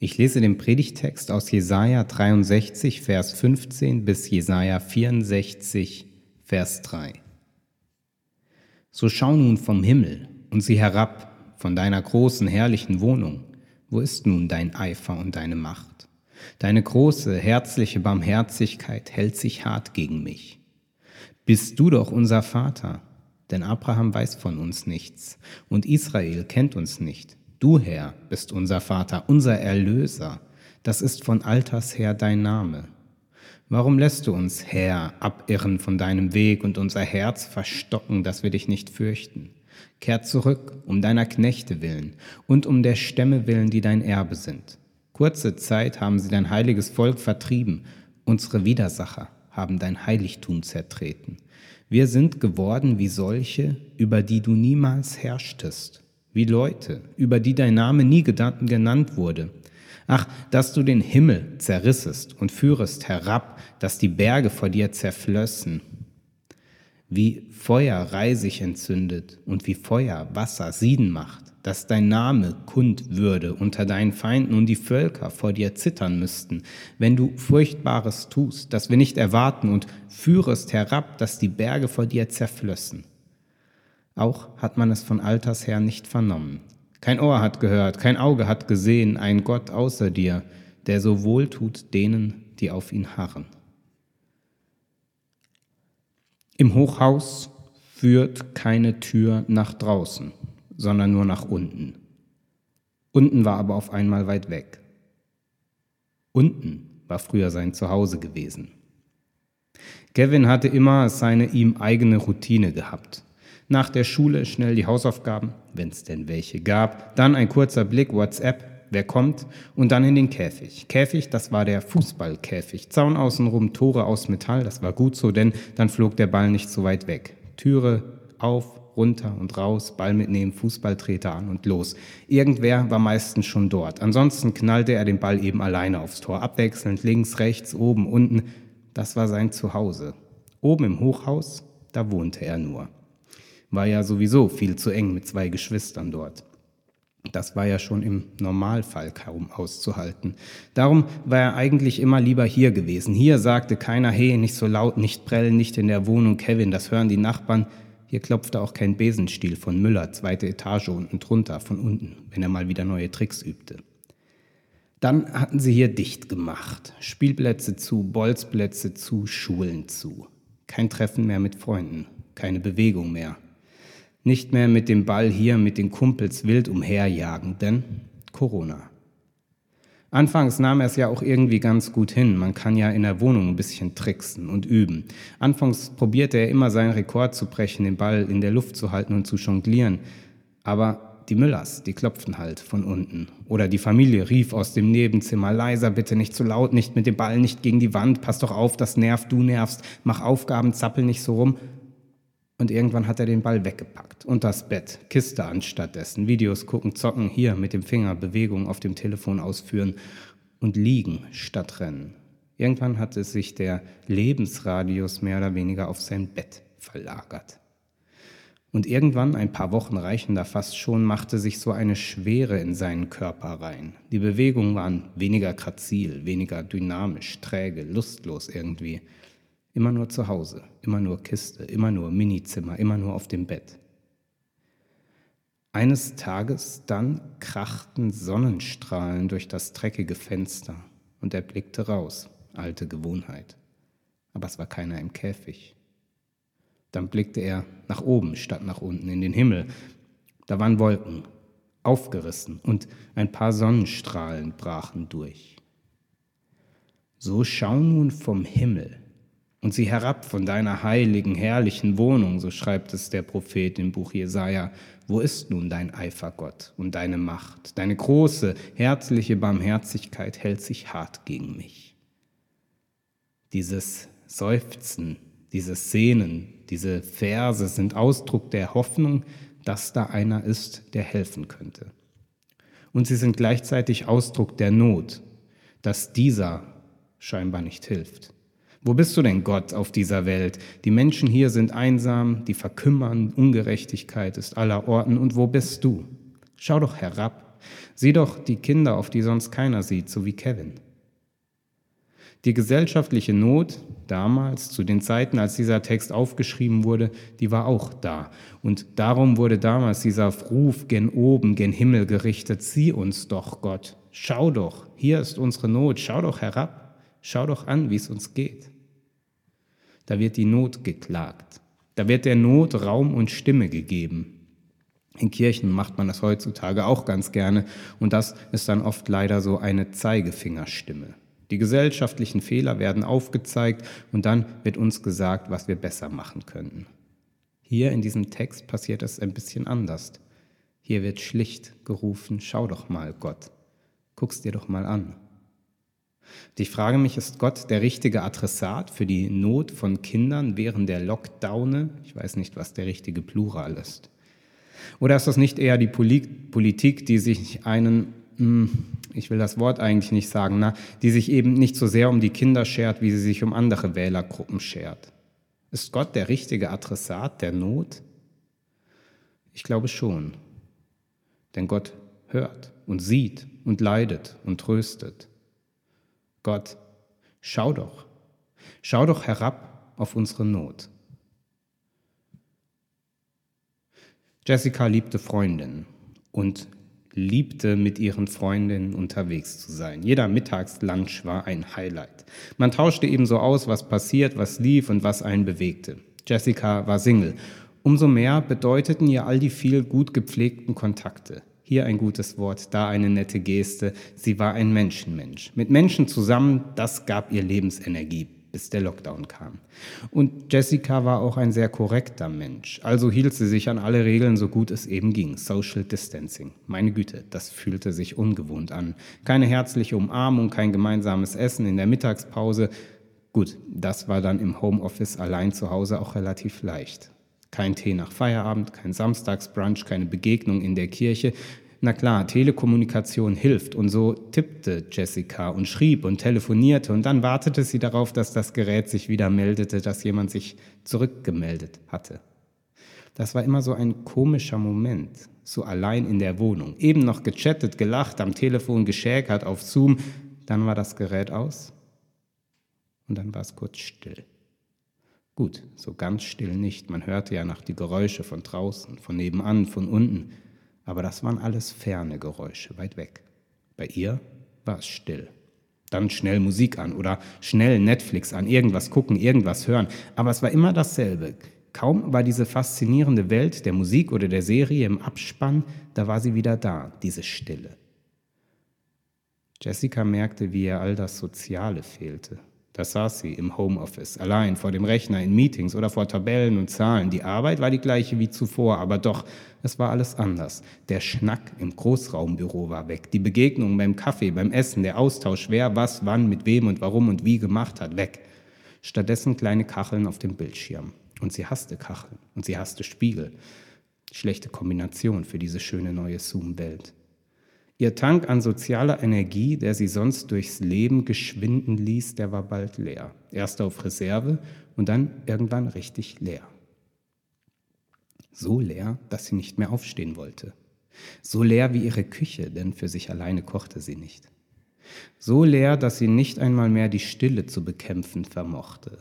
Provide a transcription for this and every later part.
Ich lese den Predigtext aus Jesaja 63, Vers 15 bis Jesaja 64, Vers 3. So schau nun vom Himmel und sieh herab von deiner großen, herrlichen Wohnung. Wo ist nun dein Eifer und deine Macht? Deine große, herzliche Barmherzigkeit hält sich hart gegen mich. Bist du doch unser Vater, denn Abraham weiß von uns nichts und Israel kennt uns nicht. Du, Herr, bist unser Vater, unser Erlöser. Das ist von alters her dein Name. Warum lässt du uns, Herr, abirren von deinem Weg und unser Herz verstocken, dass wir dich nicht fürchten? Kehr zurück, um deiner Knechte willen und um der Stämme willen, die dein Erbe sind. Kurze Zeit haben sie dein heiliges Volk vertrieben, unsere Widersacher haben dein Heiligtum zertreten. Wir sind geworden wie solche, über die du niemals herrschtest wie Leute, über die dein Name nie genannt wurde. Ach, dass du den Himmel zerrissest und führest herab, dass die Berge vor dir zerflössen. Wie Feuer Reisig entzündet und wie Feuer Wasser sieden macht, dass dein Name kund würde unter deinen Feinden und die Völker vor dir zittern müssten, wenn du Furchtbares tust, das wir nicht erwarten und führest herab, dass die Berge vor dir zerflössen. Auch hat man es von alters her nicht vernommen. Kein Ohr hat gehört, kein Auge hat gesehen, ein Gott außer dir, der so wohl tut denen, die auf ihn harren. Im Hochhaus führt keine Tür nach draußen, sondern nur nach unten. Unten war aber auf einmal weit weg. Unten war früher sein Zuhause gewesen. Kevin hatte immer seine ihm eigene Routine gehabt. Nach der Schule schnell die Hausaufgaben, wenn es denn welche gab. Dann ein kurzer Blick WhatsApp, wer kommt und dann in den Käfig. Käfig, das war der Fußballkäfig. Zaun außenrum, Tore aus Metall, das war gut so, denn dann flog der Ball nicht so weit weg. Türe auf, runter und raus, Ball mitnehmen, Fußballtreter an und los. Irgendwer war meistens schon dort. Ansonsten knallte er den Ball eben alleine aufs Tor, abwechselnd links, rechts, oben, unten. Das war sein Zuhause. Oben im Hochhaus, da wohnte er nur. War ja sowieso viel zu eng mit zwei Geschwistern dort. Das war ja schon im Normalfall kaum auszuhalten. Darum war er eigentlich immer lieber hier gewesen. Hier sagte keiner, hey, nicht so laut, nicht prellen, nicht in der Wohnung, Kevin, das hören die Nachbarn. Hier klopfte auch kein Besenstiel von Müller, zweite Etage unten drunter, von unten, wenn er mal wieder neue Tricks übte. Dann hatten sie hier dicht gemacht. Spielplätze zu, Bolzplätze zu, Schulen zu. Kein Treffen mehr mit Freunden, keine Bewegung mehr. Nicht mehr mit dem Ball hier mit den Kumpels wild umherjagen, denn Corona. Anfangs nahm er es ja auch irgendwie ganz gut hin. Man kann ja in der Wohnung ein bisschen tricksen und üben. Anfangs probierte er immer seinen Rekord zu brechen, den Ball in der Luft zu halten und zu jonglieren. Aber die Müllers, die klopften halt von unten. Oder die Familie rief aus dem Nebenzimmer, leiser bitte, nicht zu laut, nicht mit dem Ball, nicht gegen die Wand, pass doch auf, das nervt, du nervst, mach Aufgaben, zappel nicht so rum. Und irgendwann hat er den Ball weggepackt. Und das Bett, Kiste anstattdessen. Videos gucken, zocken, hier mit dem Finger, Bewegungen auf dem Telefon ausführen und liegen statt rennen. Irgendwann hat es sich der Lebensradius mehr oder weniger auf sein Bett verlagert. Und irgendwann, ein paar Wochen reichen da fast schon, machte sich so eine Schwere in seinen Körper rein. Die Bewegungen waren weniger grazil, weniger dynamisch, träge, lustlos irgendwie. Immer nur zu Hause, immer nur Kiste, immer nur Minizimmer, immer nur auf dem Bett. Eines Tages dann krachten Sonnenstrahlen durch das dreckige Fenster und er blickte raus, alte Gewohnheit. Aber es war keiner im Käfig. Dann blickte er nach oben statt nach unten in den Himmel. Da waren Wolken, aufgerissen und ein paar Sonnenstrahlen brachen durch. So schau nun vom Himmel und sieh herab von deiner heiligen, herrlichen Wohnung, so schreibt es der Prophet im Buch Jesaja. Wo ist nun dein Eifer, Gott, und deine Macht? Deine große, herzliche Barmherzigkeit hält sich hart gegen mich. Dieses Seufzen, dieses Sehnen, diese Verse sind Ausdruck der Hoffnung, dass da einer ist, der helfen könnte. Und sie sind gleichzeitig Ausdruck der Not, dass dieser scheinbar nicht hilft. Wo bist du denn, Gott, auf dieser Welt? Die Menschen hier sind einsam, die verkümmern, Ungerechtigkeit ist aller Orten. Und wo bist du? Schau doch herab Sieh doch die Kinder, auf die sonst keiner sieht, so wie Kevin. Die gesellschaftliche Not damals, zu den Zeiten, als dieser Text aufgeschrieben wurde, die war auch da. Und darum wurde damals dieser Ruf gen oben, gen Himmel gerichtet. Sieh uns doch, Gott. Schau doch, hier ist unsere Not. Schau doch herab. Schau doch an, wie es uns geht. Da wird die Not geklagt. Da wird der Not Raum und Stimme gegeben. In Kirchen macht man das heutzutage auch ganz gerne und das ist dann oft leider so eine Zeigefingerstimme. Die gesellschaftlichen Fehler werden aufgezeigt und dann wird uns gesagt, was wir besser machen könnten. Hier in diesem Text passiert es ein bisschen anders. Hier wird schlicht gerufen, schau doch mal, Gott, guck's dir doch mal an. Und ich frage mich, ist Gott der richtige Adressat für die Not von Kindern während der Lockdowne? Ich weiß nicht, was der richtige Plural ist. Oder ist das nicht eher die Politik, die sich einen hm, ich will das Wort eigentlich nicht sagen, na, die sich eben nicht so sehr um die Kinder schert, wie sie sich um andere Wählergruppen schert. Ist Gott der richtige Adressat der Not? Ich glaube schon. Denn Gott hört und sieht und leidet und tröstet. Gott, schau doch, schau doch herab auf unsere Not. Jessica liebte Freundinnen und liebte, mit ihren Freundinnen unterwegs zu sein. Jeder Mittagslunch war ein Highlight. Man tauschte ebenso aus, was passiert, was lief und was einen bewegte. Jessica war Single. Umso mehr bedeuteten ihr all die viel gut gepflegten Kontakte. Hier ein gutes Wort, da eine nette Geste. Sie war ein Menschenmensch. Mit Menschen zusammen, das gab ihr Lebensenergie bis der Lockdown kam. Und Jessica war auch ein sehr korrekter Mensch, also hielt sie sich an alle Regeln so gut es eben ging. Social Distancing. Meine Güte, das fühlte sich ungewohnt an. Keine herzliche Umarmung, kein gemeinsames Essen in der Mittagspause. Gut, das war dann im Homeoffice allein zu Hause auch relativ leicht. Kein Tee nach Feierabend, kein Samstagsbrunch, keine Begegnung in der Kirche. Na klar, Telekommunikation hilft und so tippte Jessica und schrieb und telefonierte und dann wartete sie darauf, dass das Gerät sich wieder meldete, dass jemand sich zurückgemeldet hatte. Das war immer so ein komischer Moment, so allein in der Wohnung. Eben noch gechattet, gelacht, am Telefon geschäkert auf Zoom, dann war das Gerät aus und dann war es kurz still. Gut, so ganz still nicht, man hörte ja noch die Geräusche von draußen, von nebenan, von unten aber das waren alles ferne Geräusche, weit weg. Bei ihr war es still. Dann schnell Musik an oder schnell Netflix an, irgendwas gucken, irgendwas hören. Aber es war immer dasselbe. Kaum war diese faszinierende Welt der Musik oder der Serie im Abspann, da war sie wieder da, diese Stille. Jessica merkte, wie ihr all das Soziale fehlte. Da saß sie im Homeoffice, allein vor dem Rechner in Meetings oder vor Tabellen und Zahlen. Die Arbeit war die gleiche wie zuvor, aber doch, es war alles anders. Der Schnack im Großraumbüro war weg, die Begegnung beim Kaffee, beim Essen, der Austausch, wer was, wann, mit wem und warum und wie gemacht hat, weg. Stattdessen kleine Kacheln auf dem Bildschirm. Und sie hasste Kacheln und sie hasste Spiegel. Schlechte Kombination für diese schöne neue Zoom-Welt. Ihr Tank an sozialer Energie, der sie sonst durchs Leben geschwinden ließ, der war bald leer. Erst auf Reserve und dann irgendwann richtig leer. So leer, dass sie nicht mehr aufstehen wollte. So leer wie ihre Küche, denn für sich alleine kochte sie nicht. So leer, dass sie nicht einmal mehr die Stille zu bekämpfen vermochte.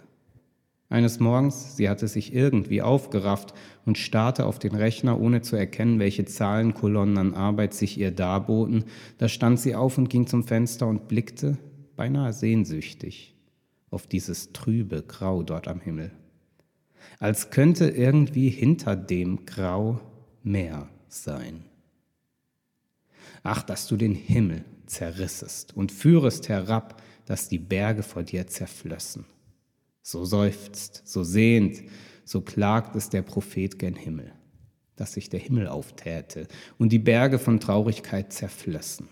Eines Morgens, sie hatte sich irgendwie aufgerafft und starrte auf den Rechner, ohne zu erkennen, welche Zahlenkolonnen an Arbeit sich ihr darboten. Da stand sie auf und ging zum Fenster und blickte, beinahe sehnsüchtig, auf dieses trübe Grau dort am Himmel. Als könnte irgendwie hinter dem Grau mehr sein. Ach, dass du den Himmel zerrissest und führest herab, dass die Berge vor dir zerflössen so seufzt, so sehnt, so klagt es der Prophet gen Himmel, dass sich der Himmel auftäte und die Berge von Traurigkeit zerflössen.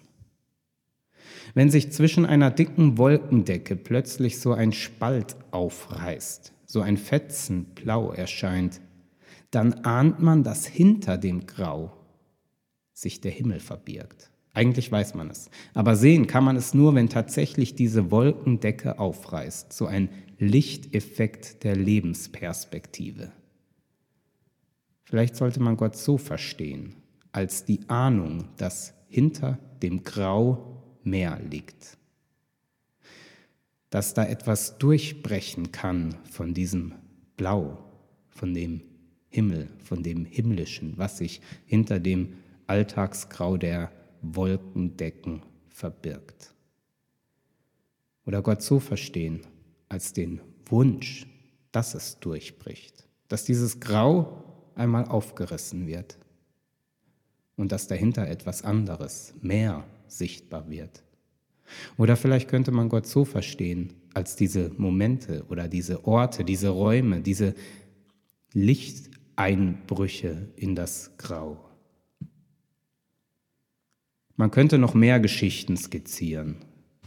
Wenn sich zwischen einer dicken Wolkendecke plötzlich so ein Spalt aufreißt, so ein Fetzen blau erscheint, dann ahnt man, dass hinter dem Grau sich der Himmel verbirgt. Eigentlich weiß man es. Aber sehen kann man es nur, wenn tatsächlich diese Wolkendecke aufreißt. So ein Lichteffekt der Lebensperspektive. Vielleicht sollte man Gott so verstehen, als die Ahnung, dass hinter dem Grau mehr liegt. Dass da etwas durchbrechen kann von diesem Blau, von dem Himmel, von dem Himmlischen, was sich hinter dem Alltagsgrau der Wolkendecken verbirgt. Oder Gott so verstehen, als den Wunsch, dass es durchbricht, dass dieses Grau einmal aufgerissen wird und dass dahinter etwas anderes, mehr sichtbar wird. Oder vielleicht könnte man Gott so verstehen, als diese Momente oder diese Orte, diese Räume, diese Lichteinbrüche in das Grau. Man könnte noch mehr Geschichten skizzieren.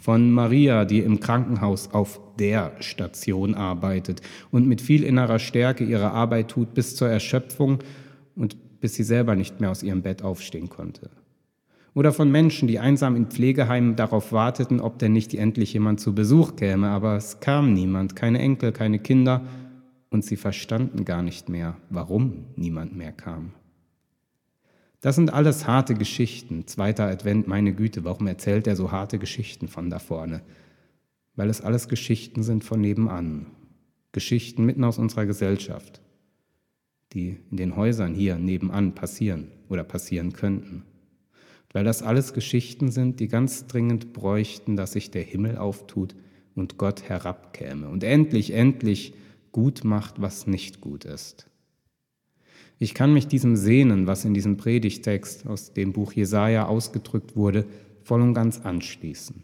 Von Maria, die im Krankenhaus auf der Station arbeitet und mit viel innerer Stärke ihre Arbeit tut bis zur Erschöpfung und bis sie selber nicht mehr aus ihrem Bett aufstehen konnte. Oder von Menschen, die einsam in Pflegeheimen darauf warteten, ob denn nicht endlich jemand zu Besuch käme, aber es kam niemand, keine Enkel, keine Kinder, und sie verstanden gar nicht mehr, warum niemand mehr kam. Das sind alles harte Geschichten. Zweiter Advent, meine Güte, warum erzählt er so harte Geschichten von da vorne? Weil es alles Geschichten sind von nebenan. Geschichten mitten aus unserer Gesellschaft, die in den Häusern hier nebenan passieren oder passieren könnten. Weil das alles Geschichten sind, die ganz dringend bräuchten, dass sich der Himmel auftut und Gott herabkäme und endlich, endlich gut macht, was nicht gut ist. Ich kann mich diesem Sehnen, was in diesem Predigtext aus dem Buch Jesaja ausgedrückt wurde, voll und ganz anschließen.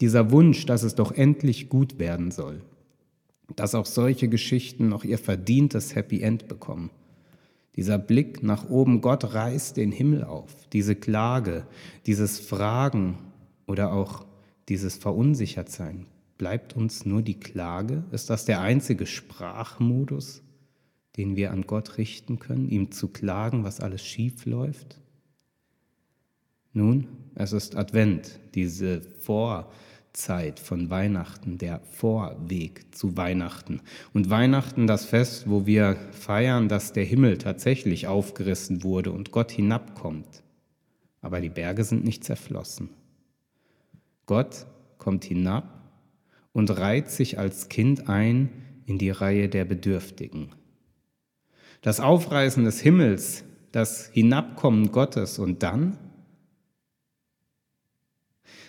Dieser Wunsch, dass es doch endlich gut werden soll, dass auch solche Geschichten noch ihr verdientes Happy End bekommen. Dieser Blick nach oben, Gott reißt den Himmel auf, diese Klage, dieses Fragen oder auch dieses Verunsichertsein. Bleibt uns nur die Klage? Ist das der einzige Sprachmodus? Den wir an Gott richten können, ihm zu klagen, was alles schief läuft? Nun, es ist Advent, diese Vorzeit von Weihnachten, der Vorweg zu Weihnachten. Und Weihnachten das Fest, wo wir feiern, dass der Himmel tatsächlich aufgerissen wurde und Gott hinabkommt. Aber die Berge sind nicht zerflossen. Gott kommt hinab und reiht sich als Kind ein in die Reihe der Bedürftigen, das Aufreißen des Himmels, das Hinabkommen Gottes und dann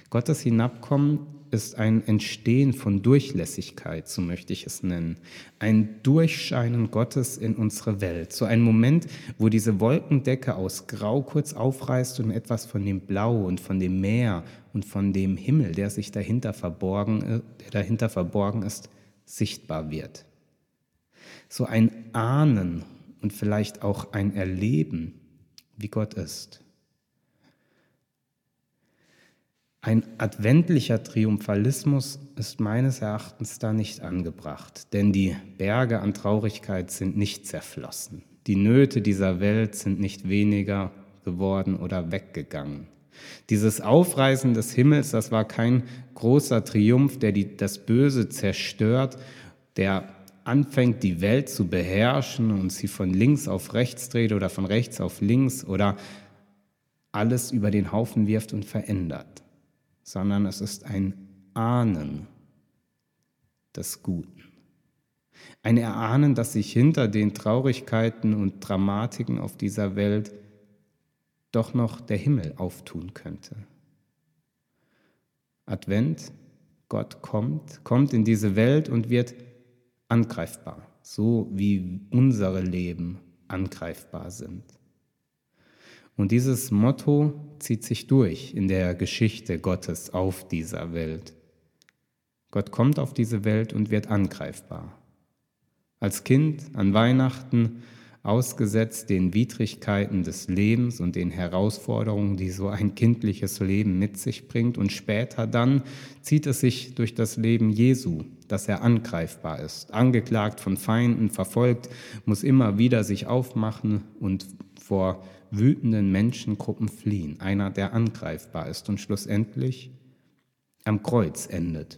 Gottes Hinabkommen ist ein Entstehen von Durchlässigkeit, so möchte ich es nennen. Ein Durchscheinen Gottes in unsere Welt. So ein Moment, wo diese Wolkendecke aus Grau kurz aufreißt und etwas von dem Blau und von dem Meer und von dem Himmel, der sich dahinter verborgen, äh, der dahinter verborgen ist, sichtbar wird. So ein Ahnen und vielleicht auch ein Erleben, wie Gott ist. Ein adventlicher Triumphalismus ist meines Erachtens da nicht angebracht, denn die Berge an Traurigkeit sind nicht zerflossen. Die Nöte dieser Welt sind nicht weniger geworden oder weggegangen. Dieses Aufreißen des Himmels, das war kein großer Triumph, der die, das Böse zerstört, der anfängt, die Welt zu beherrschen und sie von links auf rechts dreht oder von rechts auf links oder alles über den Haufen wirft und verändert, sondern es ist ein Ahnen des Guten. Ein Erahnen, dass sich hinter den Traurigkeiten und Dramatiken auf dieser Welt doch noch der Himmel auftun könnte. Advent, Gott kommt, kommt in diese Welt und wird angreifbar, so wie unsere Leben angreifbar sind. Und dieses Motto zieht sich durch in der Geschichte Gottes auf dieser Welt. Gott kommt auf diese Welt und wird angreifbar. Als Kind an Weihnachten ausgesetzt den Widrigkeiten des Lebens und den Herausforderungen, die so ein kindliches Leben mit sich bringt. Und später dann zieht es sich durch das Leben Jesu, dass er angreifbar ist, angeklagt von Feinden, verfolgt, muss immer wieder sich aufmachen und vor wütenden Menschengruppen fliehen. Einer, der angreifbar ist und schlussendlich am Kreuz endet,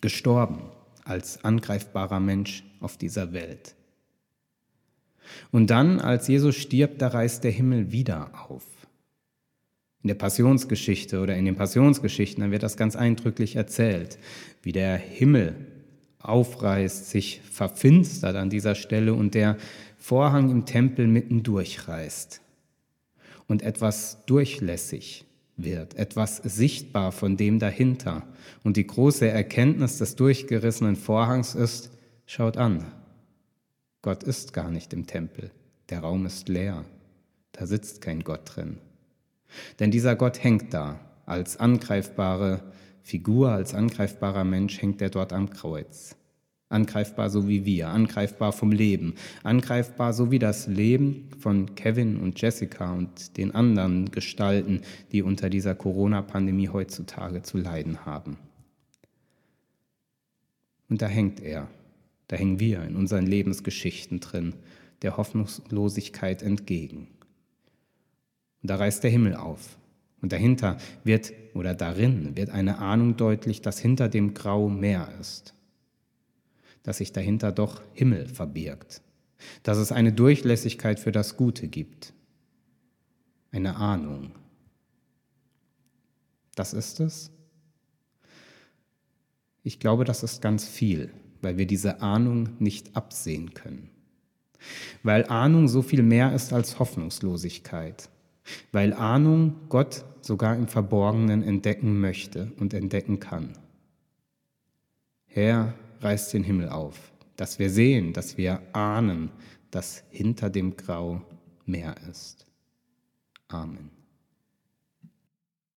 gestorben als angreifbarer Mensch auf dieser Welt. Und dann, als Jesus stirbt, da reißt der Himmel wieder auf. In der Passionsgeschichte oder in den Passionsgeschichten, dann wird das ganz eindrücklich erzählt, wie der Himmel aufreißt, sich verfinstert an dieser Stelle und der Vorhang im Tempel mitten durchreißt und etwas durchlässig wird, etwas sichtbar von dem dahinter. Und die große Erkenntnis des durchgerissenen Vorhangs ist, schaut an, Gott ist gar nicht im Tempel, der Raum ist leer, da sitzt kein Gott drin. Denn dieser Gott hängt da, als angreifbare Figur, als angreifbarer Mensch hängt er dort am Kreuz. Angreifbar so wie wir, angreifbar vom Leben, angreifbar so wie das Leben von Kevin und Jessica und den anderen Gestalten, die unter dieser Corona-Pandemie heutzutage zu leiden haben. Und da hängt er, da hängen wir in unseren Lebensgeschichten drin, der Hoffnungslosigkeit entgegen. Und da reißt der Himmel auf. Und dahinter wird, oder darin wird eine Ahnung deutlich, dass hinter dem Grau mehr ist dass sich dahinter doch Himmel verbirgt, dass es eine Durchlässigkeit für das Gute gibt, eine Ahnung. Das ist es? Ich glaube, das ist ganz viel, weil wir diese Ahnung nicht absehen können. Weil Ahnung so viel mehr ist als Hoffnungslosigkeit. Weil Ahnung Gott sogar im Verborgenen entdecken möchte und entdecken kann. Herr, reißt den Himmel auf, dass wir sehen, dass wir ahnen, dass hinter dem Grau mehr ist. Amen.